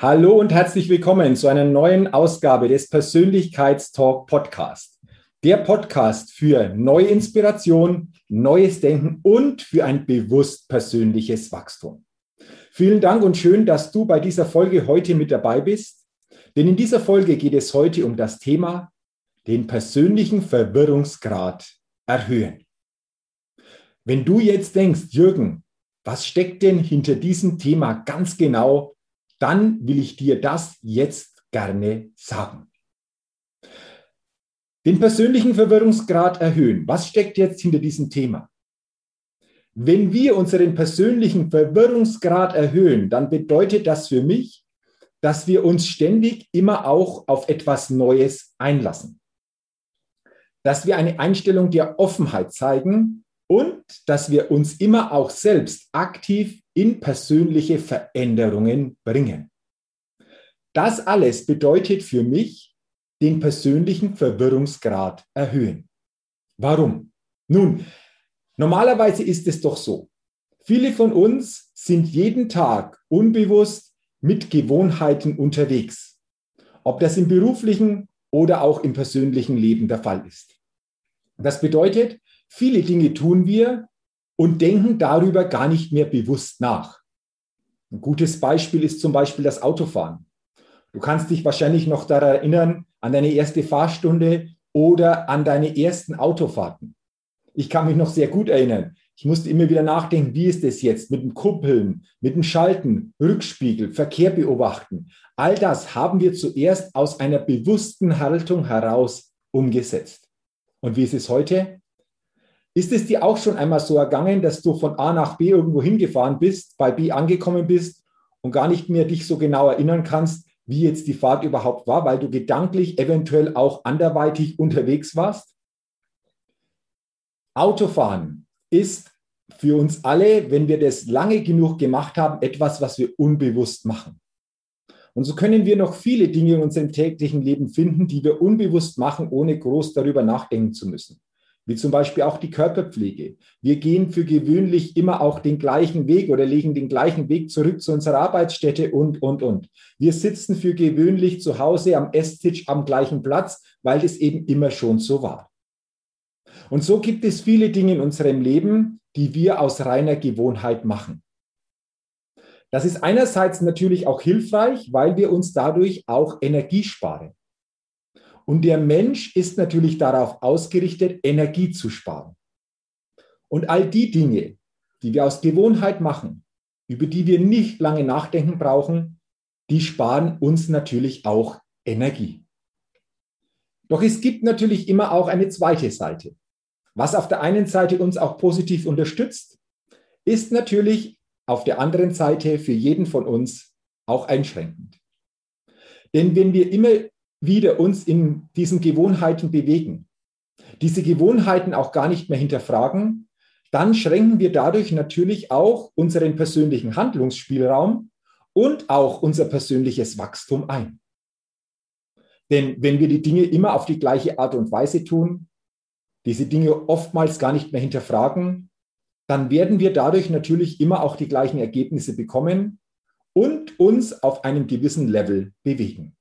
Hallo und herzlich willkommen zu einer neuen Ausgabe des Persönlichkeitstalk Podcast. Der Podcast für neue Inspiration, neues Denken und für ein bewusst persönliches Wachstum. Vielen Dank und schön, dass du bei dieser Folge heute mit dabei bist. Denn in dieser Folge geht es heute um das Thema den persönlichen Verwirrungsgrad erhöhen. Wenn du jetzt denkst, Jürgen, was steckt denn hinter diesem Thema ganz genau dann will ich dir das jetzt gerne sagen. Den persönlichen Verwirrungsgrad erhöhen. Was steckt jetzt hinter diesem Thema? Wenn wir unseren persönlichen Verwirrungsgrad erhöhen, dann bedeutet das für mich, dass wir uns ständig immer auch auf etwas Neues einlassen. Dass wir eine Einstellung der Offenheit zeigen und dass wir uns immer auch selbst aktiv in persönliche Veränderungen bringen. Das alles bedeutet für mich den persönlichen Verwirrungsgrad erhöhen. Warum? Nun, normalerweise ist es doch so. Viele von uns sind jeden Tag unbewusst mit Gewohnheiten unterwegs. Ob das im beruflichen oder auch im persönlichen Leben der Fall ist. Das bedeutet, viele Dinge tun wir, und denken darüber gar nicht mehr bewusst nach. Ein gutes Beispiel ist zum Beispiel das Autofahren. Du kannst dich wahrscheinlich noch daran erinnern, an deine erste Fahrstunde oder an deine ersten Autofahrten. Ich kann mich noch sehr gut erinnern. Ich musste immer wieder nachdenken, wie ist es jetzt mit dem Kuppeln, mit dem Schalten, Rückspiegel, Verkehr beobachten. All das haben wir zuerst aus einer bewussten Haltung heraus umgesetzt. Und wie ist es heute? Ist es dir auch schon einmal so ergangen, dass du von A nach B irgendwo hingefahren bist, bei B angekommen bist und gar nicht mehr dich so genau erinnern kannst, wie jetzt die Fahrt überhaupt war, weil du gedanklich eventuell auch anderweitig unterwegs warst? Autofahren ist für uns alle, wenn wir das lange genug gemacht haben, etwas, was wir unbewusst machen. Und so können wir noch viele Dinge in unserem täglichen Leben finden, die wir unbewusst machen, ohne groß darüber nachdenken zu müssen wie zum Beispiel auch die Körperpflege. Wir gehen für gewöhnlich immer auch den gleichen Weg oder legen den gleichen Weg zurück zu unserer Arbeitsstätte und, und, und. Wir sitzen für gewöhnlich zu Hause am Esstisch am gleichen Platz, weil es eben immer schon so war. Und so gibt es viele Dinge in unserem Leben, die wir aus reiner Gewohnheit machen. Das ist einerseits natürlich auch hilfreich, weil wir uns dadurch auch Energie sparen. Und der Mensch ist natürlich darauf ausgerichtet, Energie zu sparen. Und all die Dinge, die wir aus Gewohnheit machen, über die wir nicht lange nachdenken brauchen, die sparen uns natürlich auch Energie. Doch es gibt natürlich immer auch eine zweite Seite. Was auf der einen Seite uns auch positiv unterstützt, ist natürlich auf der anderen Seite für jeden von uns auch einschränkend. Denn wenn wir immer wieder uns in diesen Gewohnheiten bewegen, diese Gewohnheiten auch gar nicht mehr hinterfragen, dann schränken wir dadurch natürlich auch unseren persönlichen Handlungsspielraum und auch unser persönliches Wachstum ein. Denn wenn wir die Dinge immer auf die gleiche Art und Weise tun, diese Dinge oftmals gar nicht mehr hinterfragen, dann werden wir dadurch natürlich immer auch die gleichen Ergebnisse bekommen und uns auf einem gewissen Level bewegen.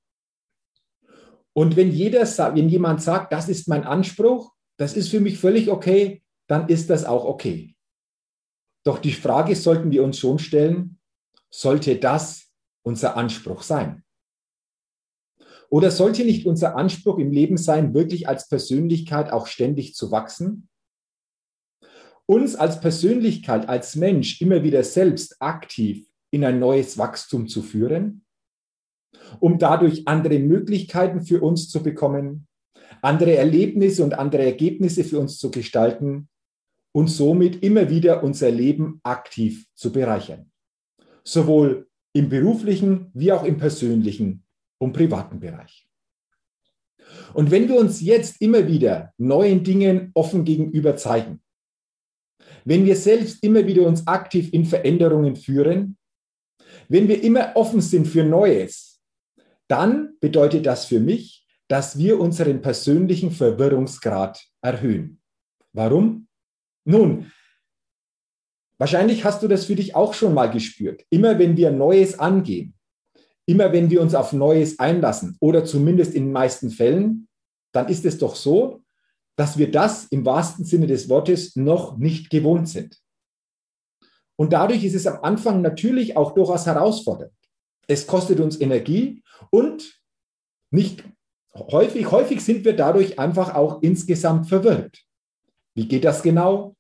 Und wenn jeder wenn jemand sagt, das ist mein Anspruch, das ist für mich völlig okay, dann ist das auch okay. Doch die Frage sollten wir uns schon stellen, sollte das unser Anspruch sein? Oder sollte nicht unser Anspruch im Leben sein, wirklich als Persönlichkeit auch ständig zu wachsen? Uns als Persönlichkeit, als Mensch immer wieder selbst aktiv in ein neues Wachstum zu führen, um dadurch andere Möglichkeiten für uns zu bekommen, andere Erlebnisse und andere Ergebnisse für uns zu gestalten und somit immer wieder unser Leben aktiv zu bereichern. Sowohl im beruflichen wie auch im persönlichen und privaten Bereich. Und wenn wir uns jetzt immer wieder neuen Dingen offen gegenüber zeigen, wenn wir selbst immer wieder uns aktiv in Veränderungen führen, wenn wir immer offen sind für Neues, dann bedeutet das für mich, dass wir unseren persönlichen Verwirrungsgrad erhöhen. Warum? Nun, wahrscheinlich hast du das für dich auch schon mal gespürt. Immer wenn wir Neues angehen, immer wenn wir uns auf Neues einlassen oder zumindest in den meisten Fällen, dann ist es doch so, dass wir das im wahrsten Sinne des Wortes noch nicht gewohnt sind. Und dadurch ist es am Anfang natürlich auch durchaus herausfordernd. Es kostet uns Energie und nicht häufig, häufig sind wir dadurch einfach auch insgesamt verwirrt. Wie geht das genau?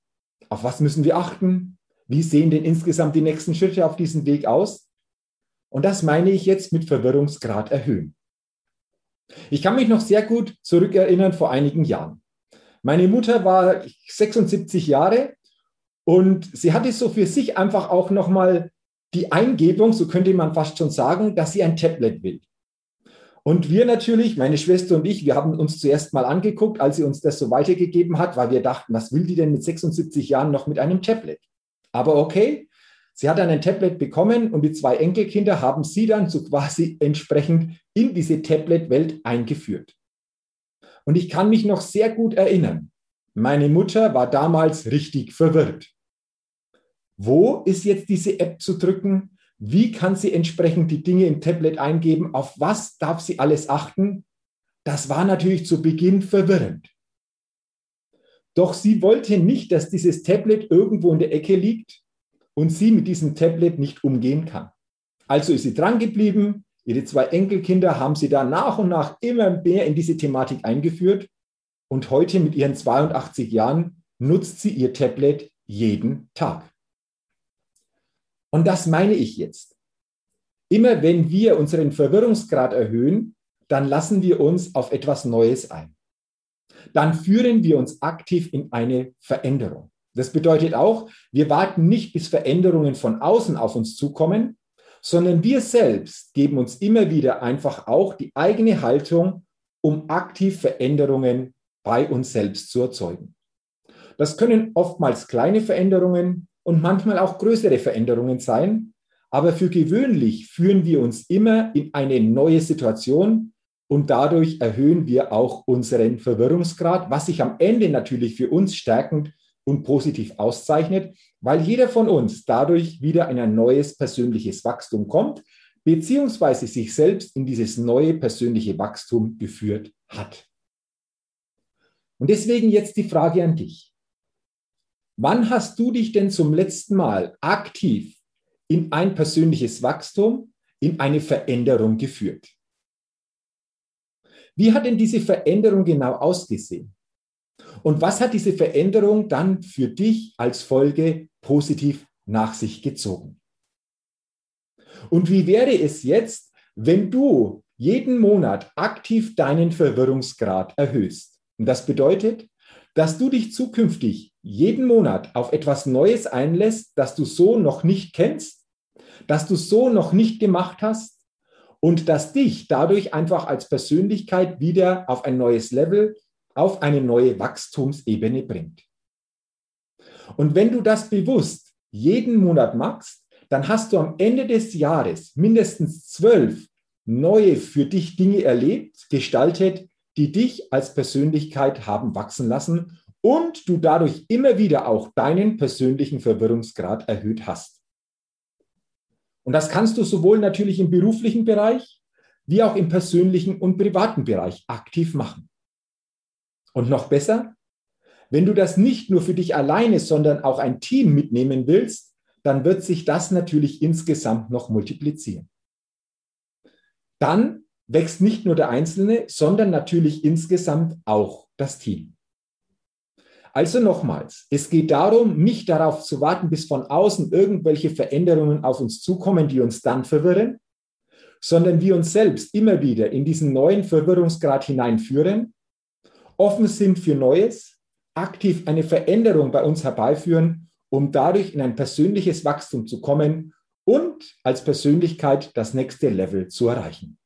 Auf was müssen wir achten? Wie sehen denn insgesamt die nächsten Schritte auf diesem Weg aus? Und das meine ich jetzt mit Verwirrungsgrad erhöhen. Ich kann mich noch sehr gut zurückerinnern vor einigen Jahren. Meine Mutter war 76 Jahre und sie hatte so für sich einfach auch nochmal die Eingebung, so könnte man fast schon sagen, dass sie ein Tablet will. Und wir natürlich, meine Schwester und ich, wir haben uns zuerst mal angeguckt, als sie uns das so weitergegeben hat, weil wir dachten, was will die denn mit 76 Jahren noch mit einem Tablet? Aber okay, Sie hat dann ein Tablet bekommen und die zwei Enkelkinder haben sie dann so quasi entsprechend in diese Tablet-Welt eingeführt. Und ich kann mich noch sehr gut erinnern. Meine Mutter war damals richtig verwirrt. Wo ist jetzt diese App zu drücken? Wie kann sie entsprechend die Dinge im Tablet eingeben? Auf was darf sie alles achten? Das war natürlich zu Beginn verwirrend. Doch sie wollte nicht, dass dieses Tablet irgendwo in der Ecke liegt, und sie mit diesem Tablet nicht umgehen kann. Also ist sie dran geblieben. Ihre zwei Enkelkinder haben sie da nach und nach immer mehr in diese Thematik eingeführt. Und heute mit ihren 82 Jahren nutzt sie ihr Tablet jeden Tag. Und das meine ich jetzt. Immer wenn wir unseren Verwirrungsgrad erhöhen, dann lassen wir uns auf etwas Neues ein. Dann führen wir uns aktiv in eine Veränderung. Das bedeutet auch, wir warten nicht, bis Veränderungen von außen auf uns zukommen, sondern wir selbst geben uns immer wieder einfach auch die eigene Haltung, um aktiv Veränderungen bei uns selbst zu erzeugen. Das können oftmals kleine Veränderungen und manchmal auch größere Veränderungen sein, aber für gewöhnlich führen wir uns immer in eine neue Situation und dadurch erhöhen wir auch unseren Verwirrungsgrad, was sich am Ende natürlich für uns stärkend und positiv auszeichnet, weil jeder von uns dadurch wieder in ein neues persönliches Wachstum kommt, beziehungsweise sich selbst in dieses neue persönliche Wachstum geführt hat. Und deswegen jetzt die Frage an dich. Wann hast du dich denn zum letzten Mal aktiv in ein persönliches Wachstum, in eine Veränderung geführt? Wie hat denn diese Veränderung genau ausgesehen? Und was hat diese Veränderung dann für dich als Folge positiv nach sich gezogen? Und wie wäre es jetzt, wenn du jeden Monat aktiv deinen Verwirrungsgrad erhöhst? Und das bedeutet, dass du dich zukünftig jeden Monat auf etwas Neues einlässt, das du so noch nicht kennst, das du so noch nicht gemacht hast und das dich dadurch einfach als Persönlichkeit wieder auf ein neues Level auf eine neue Wachstumsebene bringt. Und wenn du das bewusst jeden Monat machst, dann hast du am Ende des Jahres mindestens zwölf neue für dich Dinge erlebt, gestaltet, die dich als Persönlichkeit haben wachsen lassen und du dadurch immer wieder auch deinen persönlichen Verwirrungsgrad erhöht hast. Und das kannst du sowohl natürlich im beruflichen Bereich wie auch im persönlichen und privaten Bereich aktiv machen. Und noch besser, wenn du das nicht nur für dich alleine, sondern auch ein Team mitnehmen willst, dann wird sich das natürlich insgesamt noch multiplizieren. Dann wächst nicht nur der Einzelne, sondern natürlich insgesamt auch das Team. Also nochmals, es geht darum, nicht darauf zu warten, bis von außen irgendwelche Veränderungen auf uns zukommen, die uns dann verwirren, sondern wir uns selbst immer wieder in diesen neuen Verwirrungsgrad hineinführen, offen sind für Neues, aktiv eine Veränderung bei uns herbeiführen, um dadurch in ein persönliches Wachstum zu kommen und als Persönlichkeit das nächste Level zu erreichen.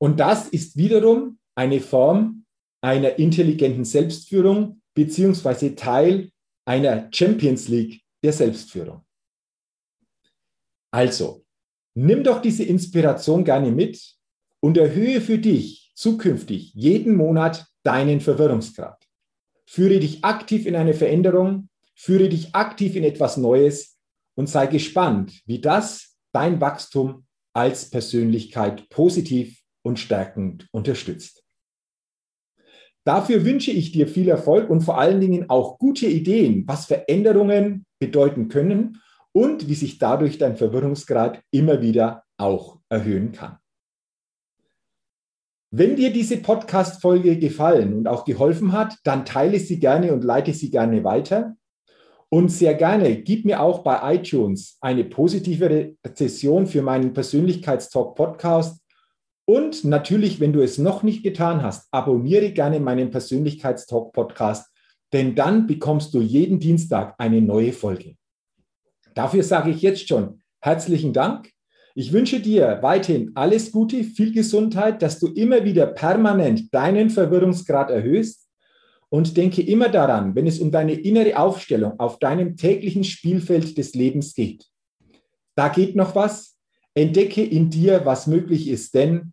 Und das ist wiederum eine Form einer intelligenten Selbstführung beziehungsweise Teil einer Champions League der Selbstführung. Also, nimm doch diese Inspiration gerne mit und erhöhe für dich zukünftig jeden Monat deinen Verwirrungsgrad. Führe dich aktiv in eine Veränderung, führe dich aktiv in etwas Neues und sei gespannt, wie das dein Wachstum als Persönlichkeit positiv und stärkend unterstützt. Dafür wünsche ich dir viel Erfolg und vor allen Dingen auch gute Ideen, was Veränderungen bedeuten können und wie sich dadurch dein Verwirrungsgrad immer wieder auch erhöhen kann. Wenn dir diese Podcast-Folge gefallen und auch geholfen hat, dann teile sie gerne und leite sie gerne weiter. Und sehr gerne gib mir auch bei iTunes eine positive Rezession für meinen Persönlichkeitstalk Podcast und natürlich, wenn du es noch nicht getan hast, abonniere gerne meinen Persönlichkeitstalk-Podcast, denn dann bekommst du jeden Dienstag eine neue Folge. Dafür sage ich jetzt schon herzlichen Dank. Ich wünsche dir weiterhin alles Gute, viel Gesundheit, dass du immer wieder permanent deinen Verwirrungsgrad erhöhst und denke immer daran, wenn es um deine innere Aufstellung auf deinem täglichen Spielfeld des Lebens geht. Da geht noch was. Entdecke in dir, was möglich ist, denn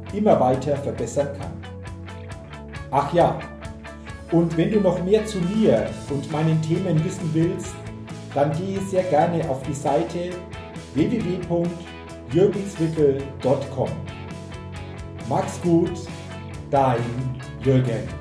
immer weiter verbessern kann. Ach ja, und wenn du noch mehr zu mir und meinen Themen wissen willst, dann gehe sehr gerne auf die Seite www.jürgenswickel.com. Mach's gut, dein Jürgen.